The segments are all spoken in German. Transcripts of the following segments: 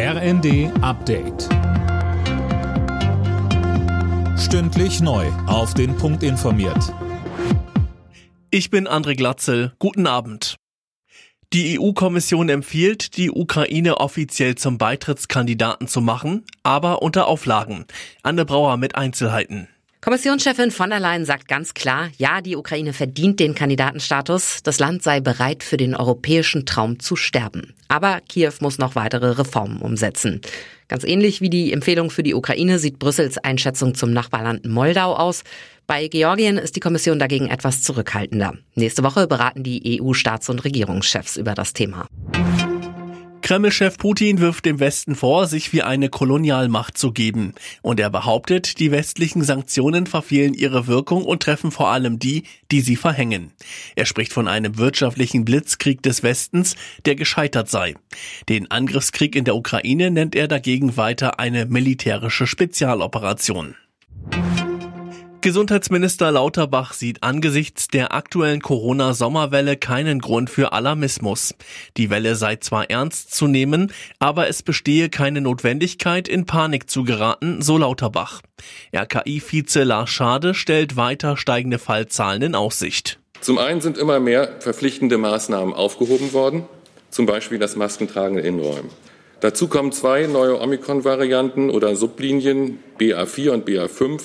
RND Update. Stündlich neu. Auf den Punkt informiert. Ich bin André Glatzel. Guten Abend. Die EU-Kommission empfiehlt, die Ukraine offiziell zum Beitrittskandidaten zu machen, aber unter Auflagen. Anne Brauer mit Einzelheiten. Kommissionschefin von der Leyen sagt ganz klar, ja, die Ukraine verdient den Kandidatenstatus. Das Land sei bereit, für den europäischen Traum zu sterben. Aber Kiew muss noch weitere Reformen umsetzen. Ganz ähnlich wie die Empfehlung für die Ukraine sieht Brüssels Einschätzung zum Nachbarland Moldau aus. Bei Georgien ist die Kommission dagegen etwas zurückhaltender. Nächste Woche beraten die EU-Staats- und Regierungschefs über das Thema. Kreml-Chef Putin wirft dem Westen vor, sich wie eine Kolonialmacht zu geben. Und er behauptet, die westlichen Sanktionen verfehlen ihre Wirkung und treffen vor allem die, die sie verhängen. Er spricht von einem wirtschaftlichen Blitzkrieg des Westens, der gescheitert sei. Den Angriffskrieg in der Ukraine nennt er dagegen weiter eine militärische Spezialoperation. Gesundheitsminister Lauterbach sieht angesichts der aktuellen Corona-Sommerwelle keinen Grund für Alarmismus. Die Welle sei zwar ernst zu nehmen, aber es bestehe keine Notwendigkeit, in Panik zu geraten, so Lauterbach. RKI-Vize Lars Schade stellt weiter steigende Fallzahlen in Aussicht. Zum einen sind immer mehr verpflichtende Maßnahmen aufgehoben worden, zum Beispiel das Maskentragen in Innenräumen. Dazu kommen zwei neue Omikron-Varianten oder Sublinien BA4 und BA5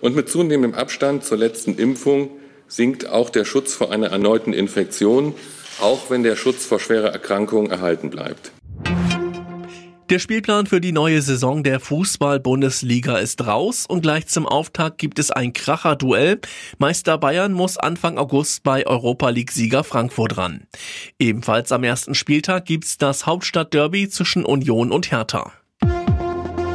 und mit zunehmendem Abstand zur letzten Impfung sinkt auch der Schutz vor einer erneuten Infektion, auch wenn der Schutz vor schwerer Erkrankung erhalten bleibt. Der Spielplan für die neue Saison der Fußball-Bundesliga ist raus und gleich zum Auftakt gibt es ein Kracher-Duell. Meister Bayern muss Anfang August bei Europa League-Sieger Frankfurt ran. Ebenfalls am ersten Spieltag gibt's das Hauptstadt-Derby zwischen Union und Hertha.